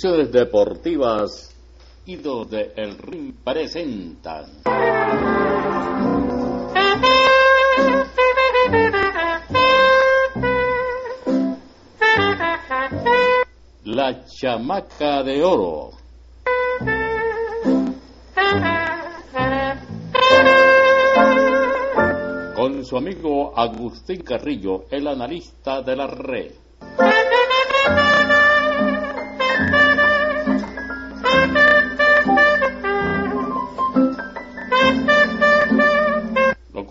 Producciones Deportivas Ido de El Ring presentan La Chamaca de Oro con su amigo Agustín Carrillo, el analista de la red.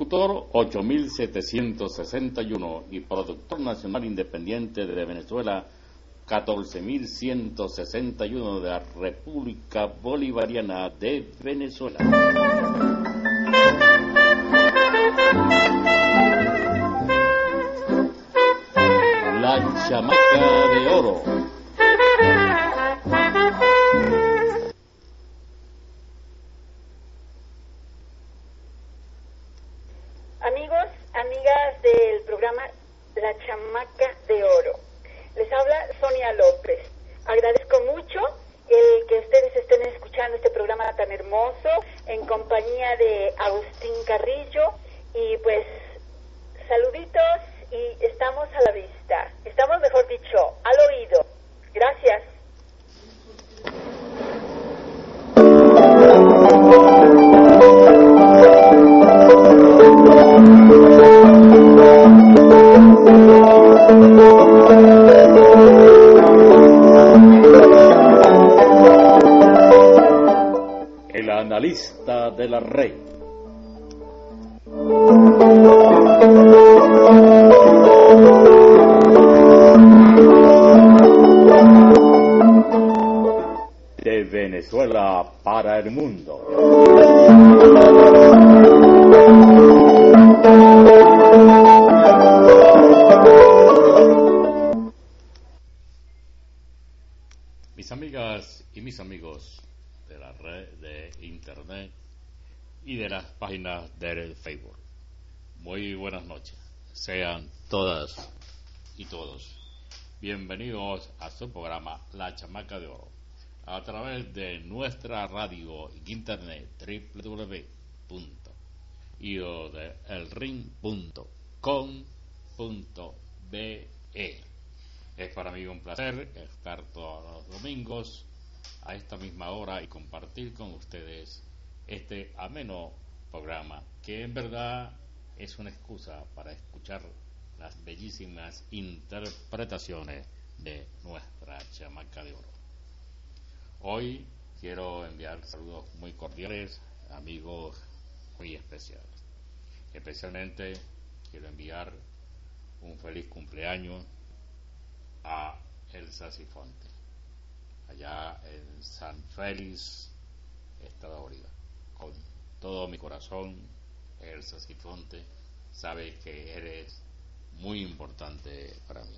Locutor 8761 y productor nacional independiente de Venezuela 14161 de la República Bolivariana de Venezuela. La chamaca de oro. Nuestra radio y internet www.idodelring.com.be Es para mí un placer estar todos los domingos a esta misma hora y compartir con ustedes este ameno programa que en verdad es una excusa para escuchar las bellísimas interpretaciones de nuestra chamaca de oro. Hoy quiero enviar saludos muy cordiales amigos muy especiales. Especialmente quiero enviar un feliz cumpleaños a Elsa Sifonte allá en San Félix, Estado Bolívar. Con todo mi corazón, Elsa Sifonte, sabes que eres muy importante para mí.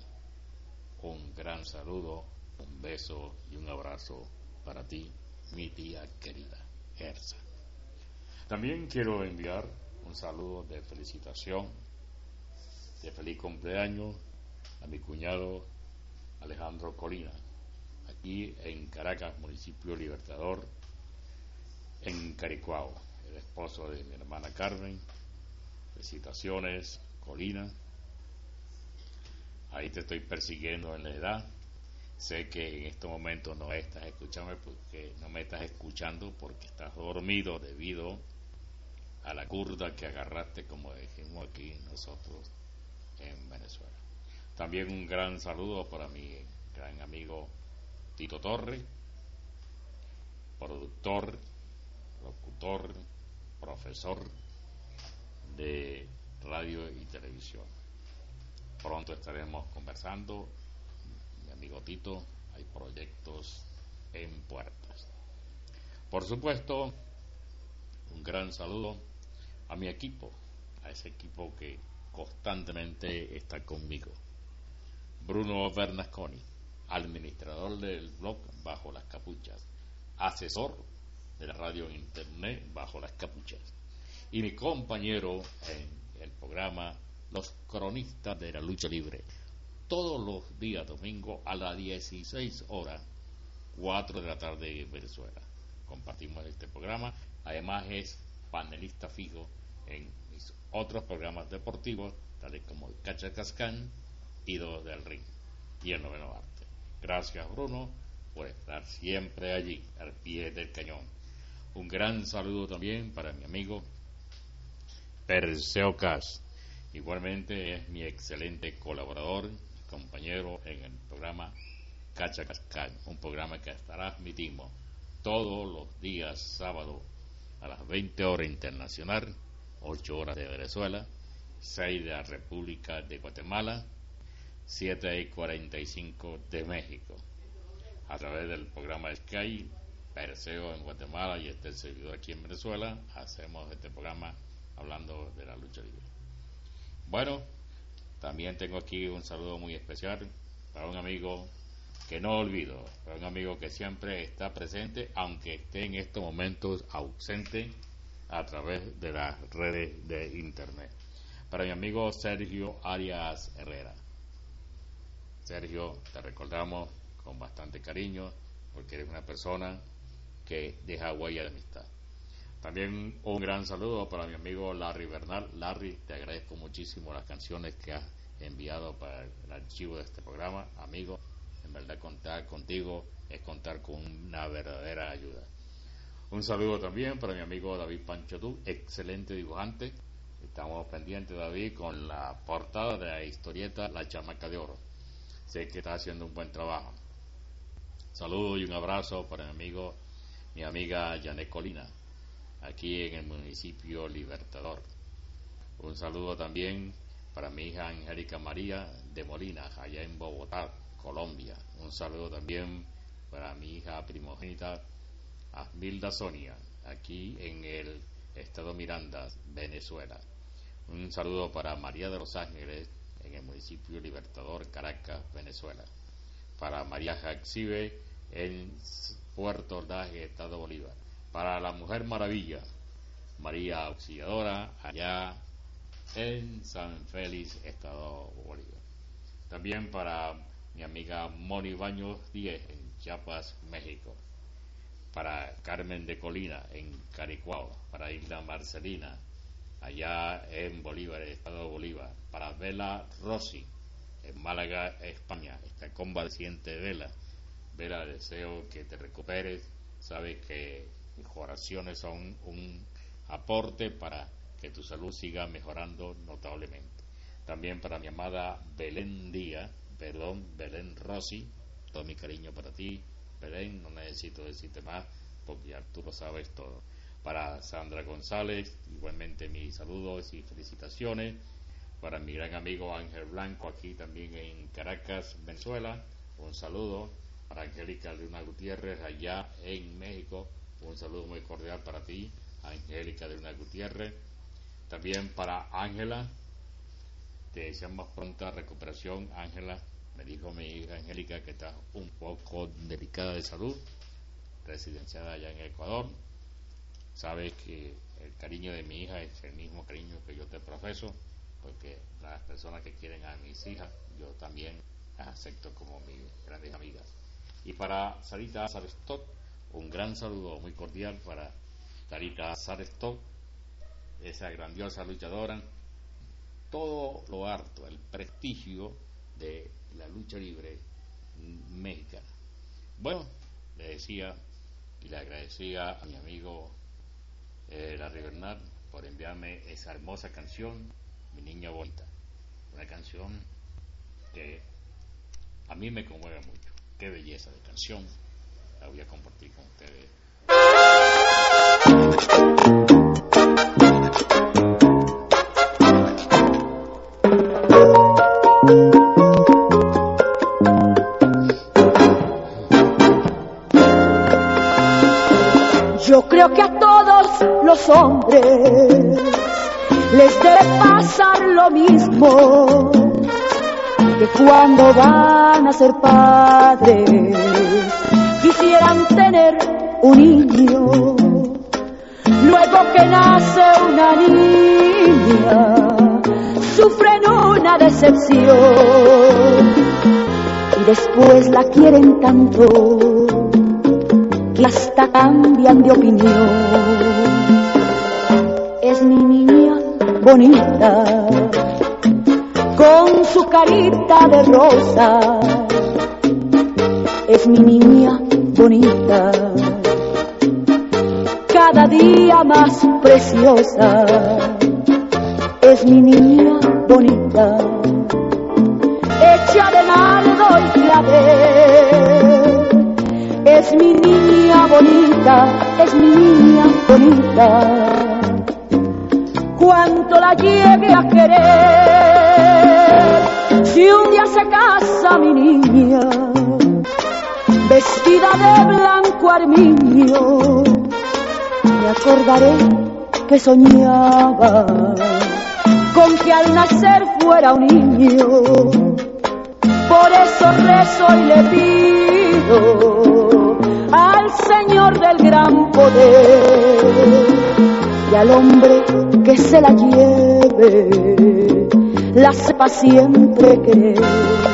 Un gran saludo, un beso y un abrazo para ti, mi tía querida, Elsa. También quiero enviar un saludo de felicitación, de feliz cumpleaños a mi cuñado Alejandro Colina, aquí en Caracas, municipio Libertador, en Caricuao, el esposo de mi hermana Carmen. Felicitaciones, Colina. Ahí te estoy persiguiendo en la edad. Sé que en estos momentos no estás escuchando porque no me estás escuchando porque estás dormido debido a la curda que agarraste, como dijimos aquí nosotros en Venezuela. También un gran saludo para mi gran amigo Tito Torre, productor, locutor, profesor de radio y televisión. Pronto estaremos conversando, mi amigo Tito, hay proyectos en puertas. Por supuesto, un gran saludo a mi equipo, a ese equipo que constantemente está conmigo. Bruno Bernasconi, administrador del blog Bajo las Capuchas, asesor de la radio internet Bajo las Capuchas, y mi compañero en el programa Los Cronistas de la Lucha Libre, todos los días domingo a las 16 horas 4 de la tarde en Venezuela. Compartimos este programa. Además es panelista fijo en mis otros programas deportivos, tales como el Cacha Cascán y Dos del Ring y el Noveno Arte. Gracias Bruno por estar siempre allí, al pie del cañón. Un gran saludo también para mi amigo Perseo Cas. Igualmente es mi excelente colaborador, compañero en el programa Cacha Cascán, un programa que transmitimos todos los días sábado a las 20 horas internacional, 8 horas de Venezuela, 6 de la República de Guatemala, 7 y 45 de México. A través del programa Sky, Perseo en Guatemala y este servidor aquí en Venezuela, hacemos este programa hablando de la lucha libre. Bueno, también tengo aquí un saludo muy especial para un amigo que no olvido, para un amigo que siempre está presente, aunque esté en estos momentos ausente a través de las redes de Internet. Para mi amigo Sergio Arias Herrera. Sergio, te recordamos con bastante cariño porque eres una persona que deja huella de amistad. También un gran saludo para mi amigo Larry Bernal. Larry, te agradezco muchísimo las canciones que has enviado para el archivo de este programa. Amigo, en verdad contar contigo es contar con una verdadera ayuda. Un saludo también para mi amigo David Pancho Tú, excelente dibujante. Estamos pendientes, David, con la portada de la historieta La Chamaca de Oro. Sé que está haciendo un buen trabajo. Saludo y un abrazo para mi amigo, mi amiga Janet Colina aquí en el municipio Libertador. Un saludo también para mi hija Angélica María de Molina, allá en Bogotá, Colombia. Un saludo también para mi hija primogénita Asmilda Sonia, aquí en el estado Miranda, Venezuela. Un saludo para María de los Ángeles, en el municipio Libertador, Caracas, Venezuela. Para María Jaxibe, en Puerto Ordaz, Estado Bolívar para la Mujer Maravilla, María Auxiliadora, allá en San Félix, Estado Bolívar. También para mi amiga Moni Baños Díez, en Chiapas, México. Para Carmen de Colina, en Caricuao. Para Isla Marcelina, allá en Bolívar, Estado Bolívar. Para Vela Rossi, en Málaga, España. Esta convaleciente Vela. Vela, deseo que te recuperes. Sabes que mis oraciones son un aporte para que tu salud siga mejorando notablemente. También para mi amada Belén Díaz, perdón, Belén Rossi, todo mi cariño para ti, Belén, no necesito decirte más porque ya tú lo sabes todo. Para Sandra González, igualmente mis saludos y felicitaciones. Para mi gran amigo Ángel Blanco, aquí también en Caracas, Venezuela, un saludo. Para Angélica Luna Gutiérrez, allá en México, un saludo muy cordial para ti, Angélica de Luna Gutiérrez. También para Ángela, te deseamos pronta recuperación, Ángela. Me dijo mi hija Angélica que está un poco delicada de salud, residenciada allá en Ecuador. Sabes que el cariño de mi hija es el mismo cariño que yo te profeso, porque las personas que quieren a mis hijas, yo también las acepto como mis grandes amigas. Y para Sarita Sarestot, un gran saludo muy cordial para Tarita Sarestov, esa grandiosa luchadora. Todo lo harto, el prestigio de la lucha libre mexicana. Bueno, le decía y le agradecía a mi amigo eh, Larry Bernard por enviarme esa hermosa canción, Mi Niña Bonita. Una canción que a mí me conmueve mucho. Qué belleza de canción Yo creo que a todos los hombres les debe pasar lo mismo que cuando van a ser padres quisieran tener un niño. Luego que nace una niña, sufren una decepción y después la quieren tanto y hasta cambian de opinión. Es mi niña bonita, con su carita de rosa. Es mi niña bonita, cada día más preciosa. Es mi niña bonita, hecha de nardo y clavel. Es mi niña bonita, es mi niña bonita. Cuánto la llegue a querer, si un día se casa mi niña, vestida de blanco armiño, me acordaré que soñaba con que al nacer fuera un niño. Por eso rezo y le pido al Señor del gran poder y al hombre que se la lleve, la sepa siempre querer.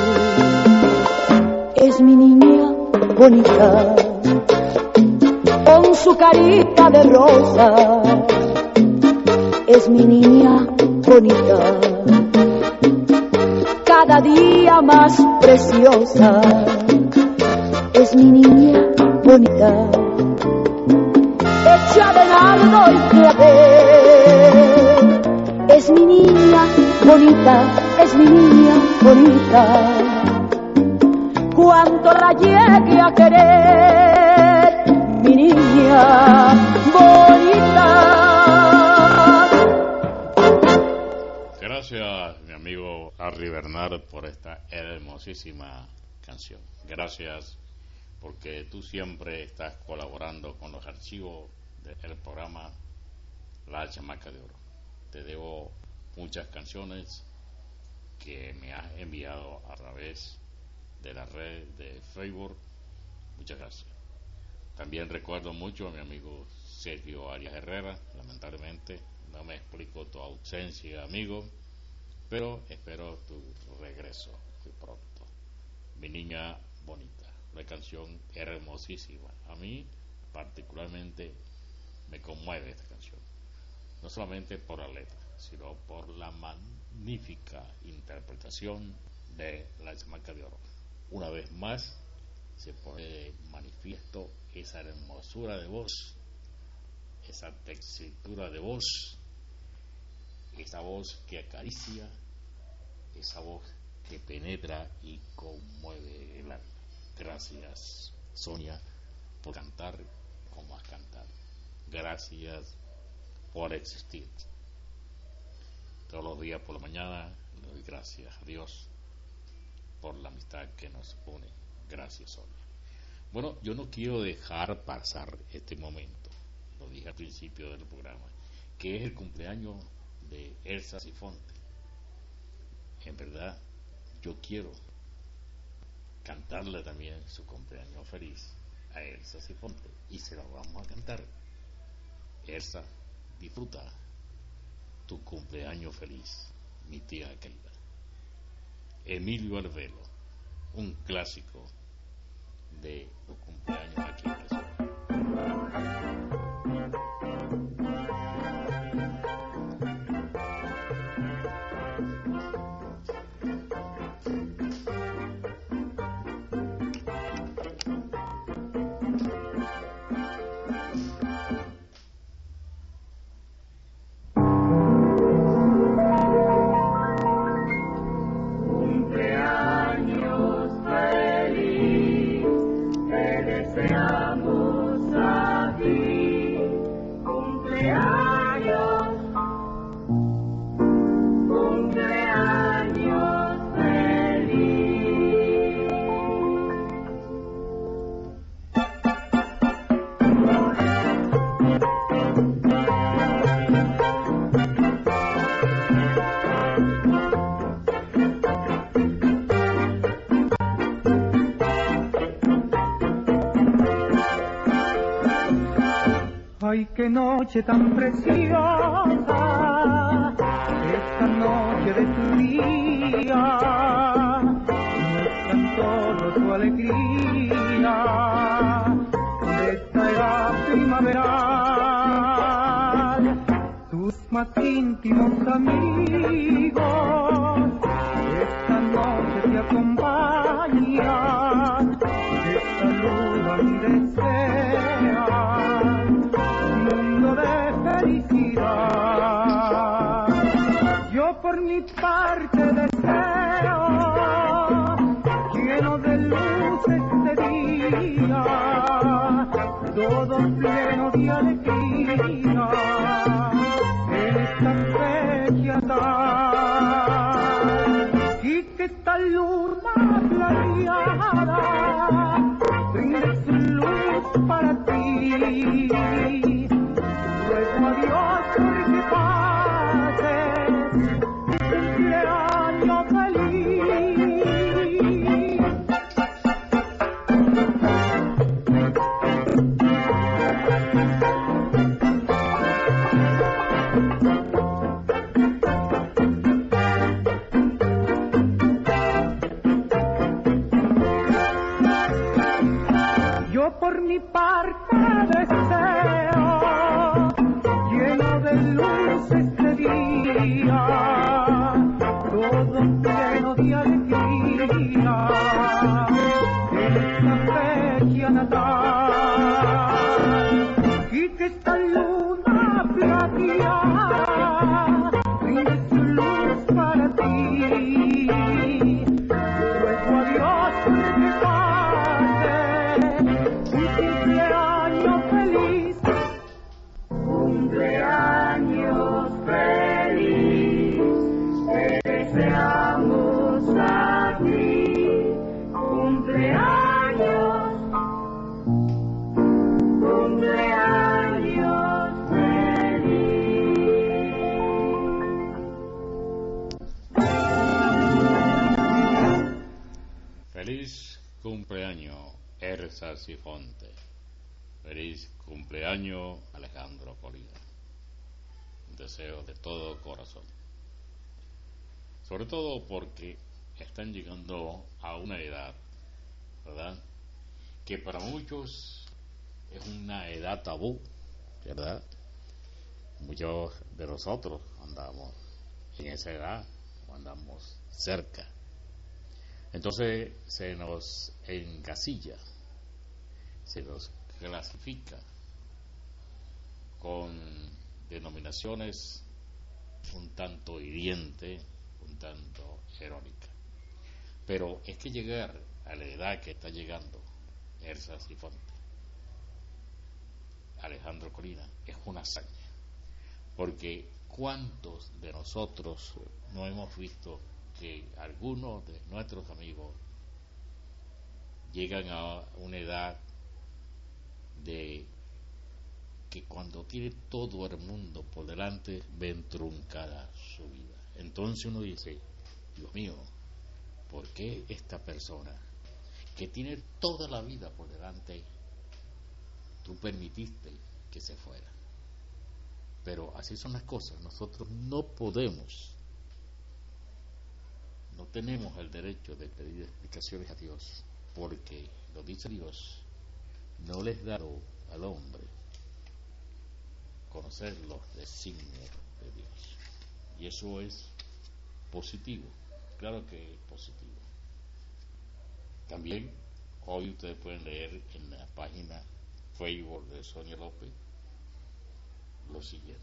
Bonita, con su carita de rosa, es mi niña bonita, cada día más preciosa, es mi niña bonita, hecha de nardo y clavel, es mi niña bonita, es mi niña bonita, cuánto la llegue a querer, mi niña bonita. Gracias, mi amigo Harry Bernard, por esta hermosísima canción. Gracias porque tú siempre estás colaborando con los archivos del programa La Chamaca de Oro. Te debo muchas canciones que me has enviado a través de la red de Facebook. Muchas gracias. También recuerdo mucho a mi amigo Sergio Arias Herrera. Lamentablemente no me explico tu ausencia, amigo, pero espero tu regreso muy pronto. Mi niña bonita. La canción hermosísima. A mí particularmente me conmueve esta canción. No solamente por la letra, sino por la magnífica interpretación de La Chamaca de Oro. Una vez más se pone manifiesto esa hermosura de voz, esa textura de voz, esa voz que acaricia, esa voz que penetra y conmueve el alma. Gracias, Sonia, por cantar como has cantado. Gracias por existir. Todos los días por la mañana doy gracias a Dios por la amistad que nos une. Gracias, Sonia. Bueno, yo no quiero dejar pasar este momento, lo dije al principio del programa, que es el cumpleaños de Elsa Sifonte. En verdad, yo quiero cantarle también su cumpleaños feliz a Elsa Sifonte y se lo vamos a cantar. Elsa, disfruta tu cumpleaños feliz, mi tía querida. Emilio Alvelo, un clásico de los cumpleaños aquí en ciudad. Noche tan preciosa, esta noche de tu día, muestran todo su alegría, esta primaveral. Tus más íntimos amigos todo pleno de alegría, Jonathan. Erza Sifonte. Feliz cumpleaños, Alejandro Colina. Deseo de todo corazón. Sobre todo porque están llegando a una edad, ¿verdad? Que para muchos es una edad tabú, ¿verdad? Muchos de nosotros andamos en esa edad, o andamos cerca. Entonces se nos encasilla, se nos clasifica con denominaciones un tanto hiriente, un tanto irónica. Pero es que llegar a la edad que está llegando Ersa Sifonte, Alejandro Colina, es una hazaña. Porque cuántos de nosotros no hemos visto que algunos de nuestros amigos llegan a una edad de que cuando tiene todo el mundo por delante ven truncada su vida. Entonces uno dice, Dios mío, ¿por qué esta persona que tiene toda la vida por delante, tú permitiste que se fuera? Pero así son las cosas, nosotros no podemos no tenemos el derecho de pedir explicaciones a Dios, porque lo dice Dios, no les dado al hombre conocer los designios de Dios. Y eso es positivo, claro que es positivo. También hoy ustedes pueden leer en la página Facebook de Sonia López lo siguiente,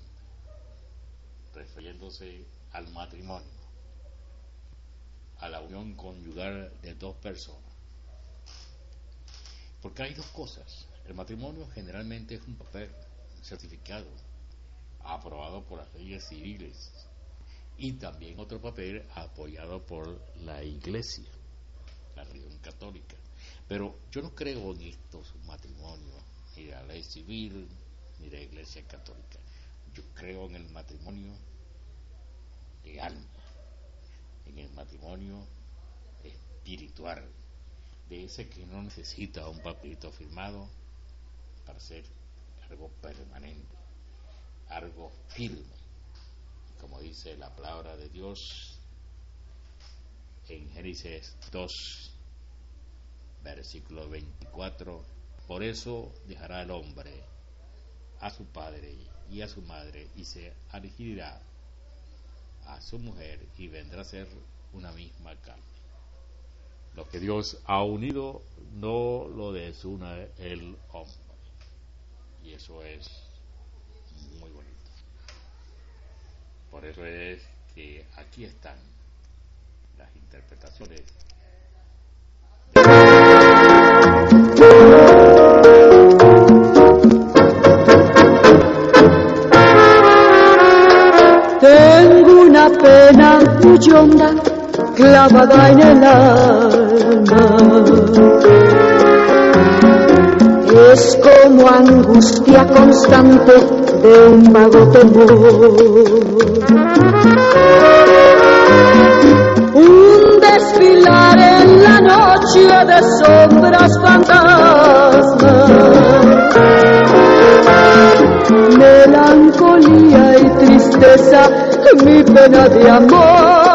refiriéndose al matrimonio a la unión conyugal de dos personas. Porque hay dos cosas. El matrimonio generalmente es un papel, certificado, aprobado por las leyes civiles y también otro papel apoyado por la iglesia, la religión católica. Pero yo no creo en estos matrimonios, ni de la ley civil, ni de la iglesia católica. Yo creo en el matrimonio de alma en el matrimonio espiritual, de ese que no necesita un papelito firmado para ser algo permanente, algo firme. Como dice la palabra de Dios en Génesis 2, versículo 24, por eso dejará el hombre a su padre y a su madre y se adquirirá a su mujer y vendrá a ser una misma carne. Lo que Dios ha unido no lo desuna el hombre. Y eso es muy bonito. Por eso es que aquí están las interpretaciones Tengo una pena muy honda clavada en el alma. Es como angustia constante de un vago temor. Un desfilar en la noche de sombras fantasmas melancolía y tristeza, mi pena de amor.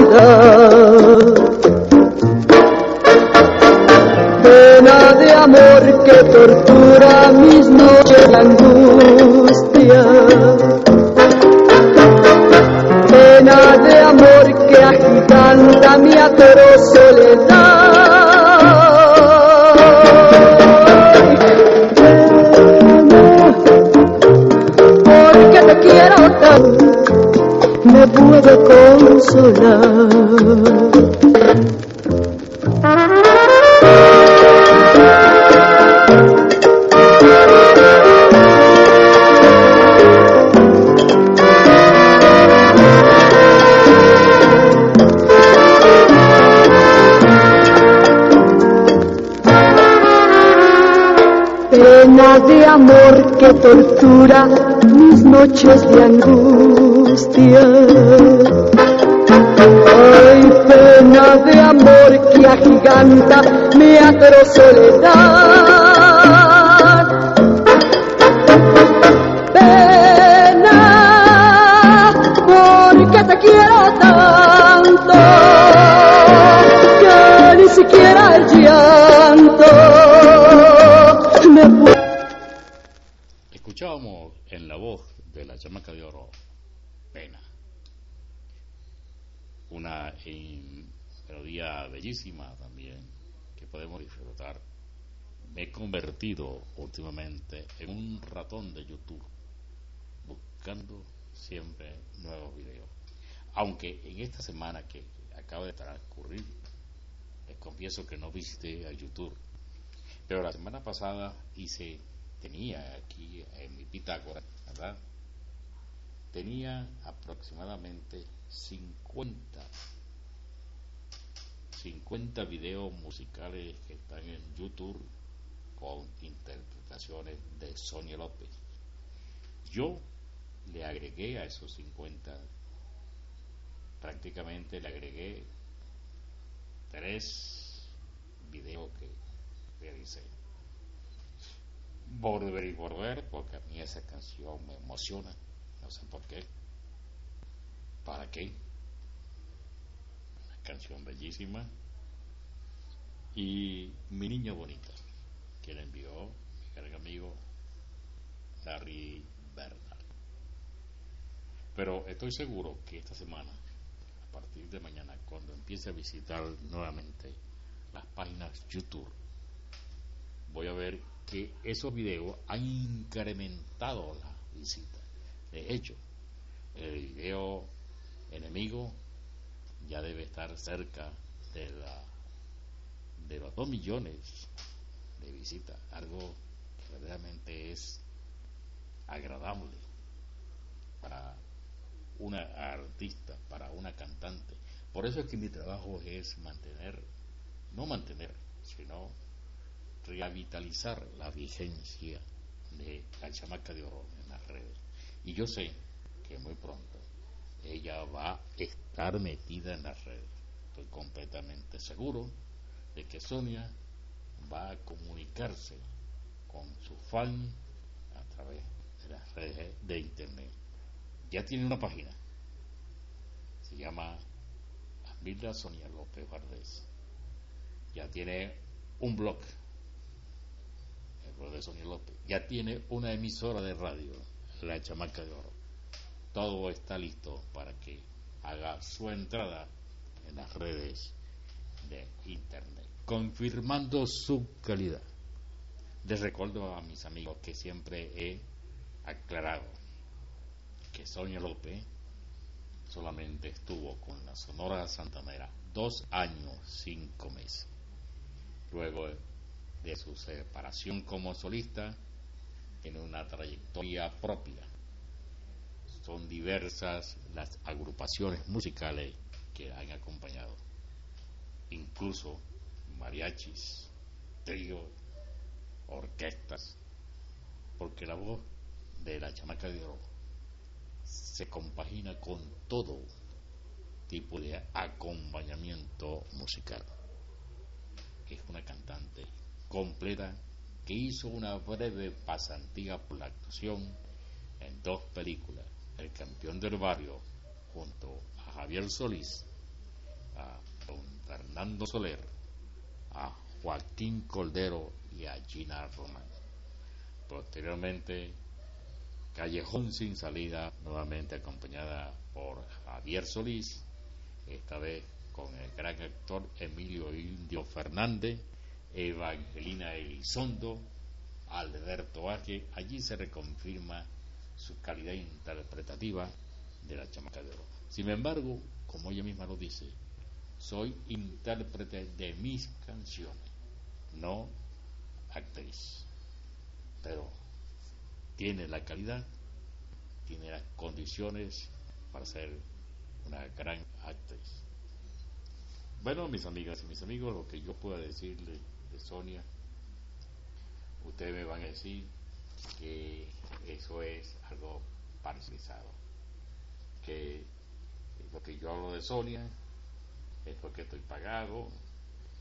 fatalidad. Pena de amor que tortura mis noches de angustia. Tortura mis noches de angustia. Ay, pena de amor que agiganta mi atroz soledad. He convertido últimamente en un ratón de YouTube, buscando siempre nuevos videos. Aunque en esta semana que acaba de transcurrir, les confieso que no visité a YouTube. Pero la semana pasada hice, tenía aquí en mi bitácora, ¿verdad? Tenía aproximadamente 50, 50 videos musicales que están en YouTube con interpretaciones de Sonia López. Yo le agregué a esos 50, prácticamente le agregué tres videos que realicé. Volver y volver, porque a mí esa canción me emociona, no sé por qué. ¿Para qué? Una canción bellísima. Y Mi Niña Bonita, que le envió mi gran amigo Larry Bernard. Pero estoy seguro que esta semana, a partir de mañana, cuando empiece a visitar nuevamente las páginas YouTube, voy a ver que esos videos han incrementado la visita. De hecho, el video enemigo ya debe estar cerca de la de los 2 millones de visitas, algo que verdaderamente es agradable para una artista, para una cantante. Por eso es que mi trabajo es mantener, no mantener, sino revitalizar la vigencia de la chamaca de oro en las redes. Y yo sé que muy pronto ella va a estar metida en las redes. Estoy completamente seguro de que Sonia va a comunicarse con su fan a través de las redes de internet. Ya tiene una página. Se llama Amilda Sonia López Valdés. Ya tiene un blog. El blog de Sonia López. Ya tiene una emisora de radio, La Chamaca de Oro. Todo está listo para que haga su entrada en las redes de internet, confirmando su calidad. Les recuerdo a mis amigos que siempre he aclarado que Sonia López solamente estuvo con la Sonora Santanera dos años, cinco meses. Luego de su separación como solista, tiene una trayectoria propia. Son diversas las agrupaciones musicales que han acompañado, incluso mariachis, tríos, orquestas, porque la voz de la chamaca de oro se compagina con todo tipo de acompañamiento musical. Es una cantante completa que hizo una breve pasantía por la actuación en dos películas, El campeón del barrio, junto a Javier Solís, a don Fernando Soler, a Joaquín Coldero y a Gina Román. Posteriormente, Callejón sin salida, nuevamente acompañada por Javier Solís, esta vez con el gran actor Emilio Indio Fernández, Evangelina Elizondo, Alberto Aje. Allí se reconfirma su calidad interpretativa de la chamaca de oro. Sin embargo, como ella misma lo dice, soy intérprete de mis canciones, no actriz. Pero tiene la calidad, tiene las condiciones para ser una gran actriz. Bueno, mis amigas y mis amigos, lo que yo pueda decirle de Sonia, ustedes me van a decir que eso es algo parcializado, que lo que yo hablo de Sonia es porque estoy pagado,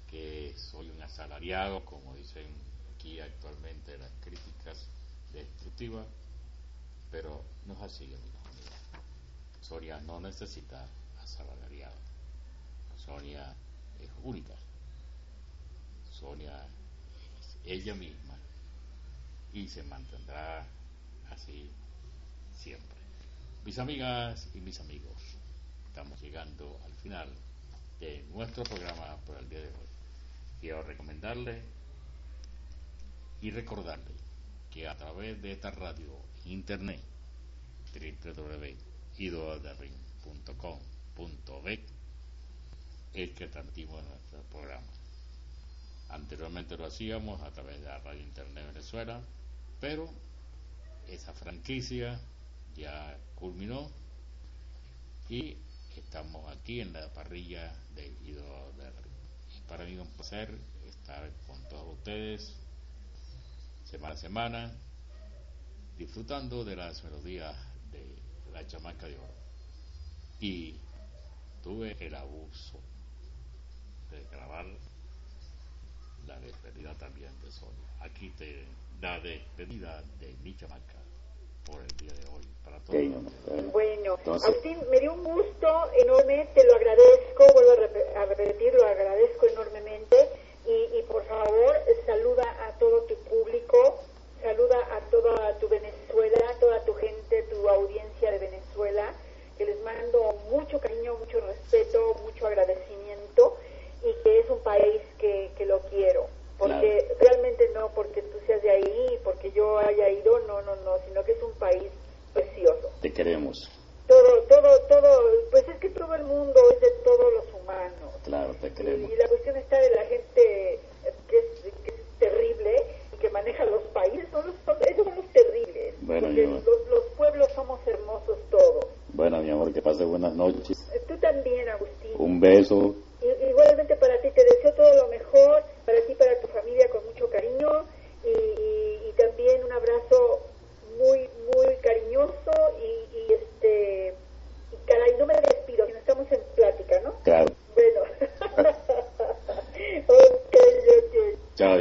que soy un asalariado, como dicen aquí actualmente las críticas destructivas, pero no es así, amigos. Sonia no necesita asalariado. Sonia es única. Sonia es ella misma y se mantendrá así siempre. Mis amigas y mis amigos, estamos llegando al final de nuestro programa por el día de hoy. Quiero recomendarle y recordarle que a través de esta radio internet www.idoaderring.com.be es que transmitimos nuestro programa. Anteriormente lo hacíamos a través de la radio internet Venezuela, pero esa franquicia ya culminó y estamos aquí en la parrilla de Ido Ring. Es para mí un placer estar con todos ustedes semana a semana disfrutando de las melodías de la chamaca de oro. Y tuve el abuso de grabar la despedida también de Sonia. Aquí te la despedida de mi chamaca por el día de hoy para todos. Bueno, Agustín, me dio un gusto enorme, te lo agradezco, vuelvo a, rep a repetir,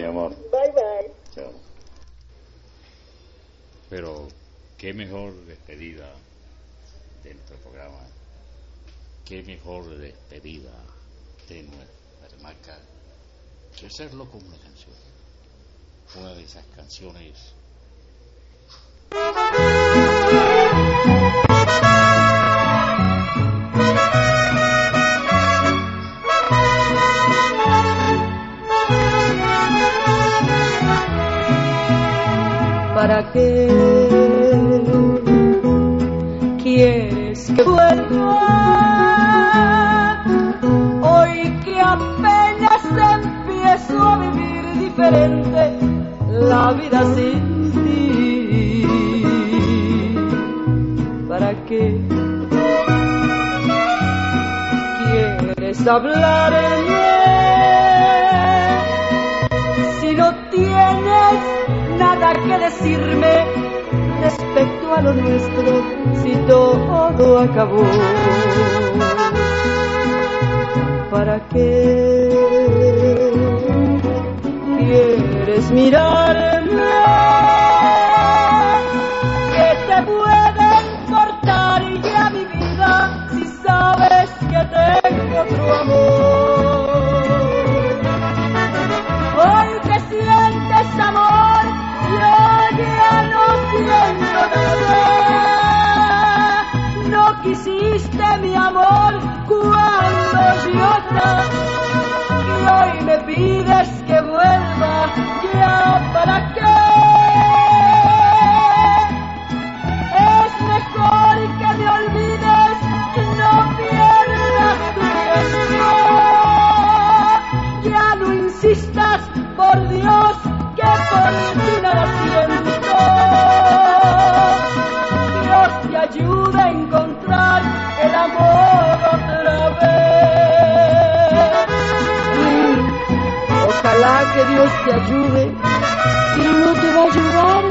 amor. Bye, bye. Chao. Pero qué mejor despedida de nuestro programa. Qué mejor despedida de nuestra marca que hacerlo con una canción. Una de esas canciones. Qué quieres que vuelva? Hoy que apenas empiezo a vivir diferente la vida sin ti. ¿Para qué quieres hablarme si no tienes nada que decirme respecto a lo nuestro si todo acabó? ¿Para qué quieres mirarme? ¿Qué te puede importar ya mi vida si sabes que tengo otro amor? Mi amor cuando nací y hoy me pides que vuelva, ya para qué. Que Dios te ayude y no te va a ayudar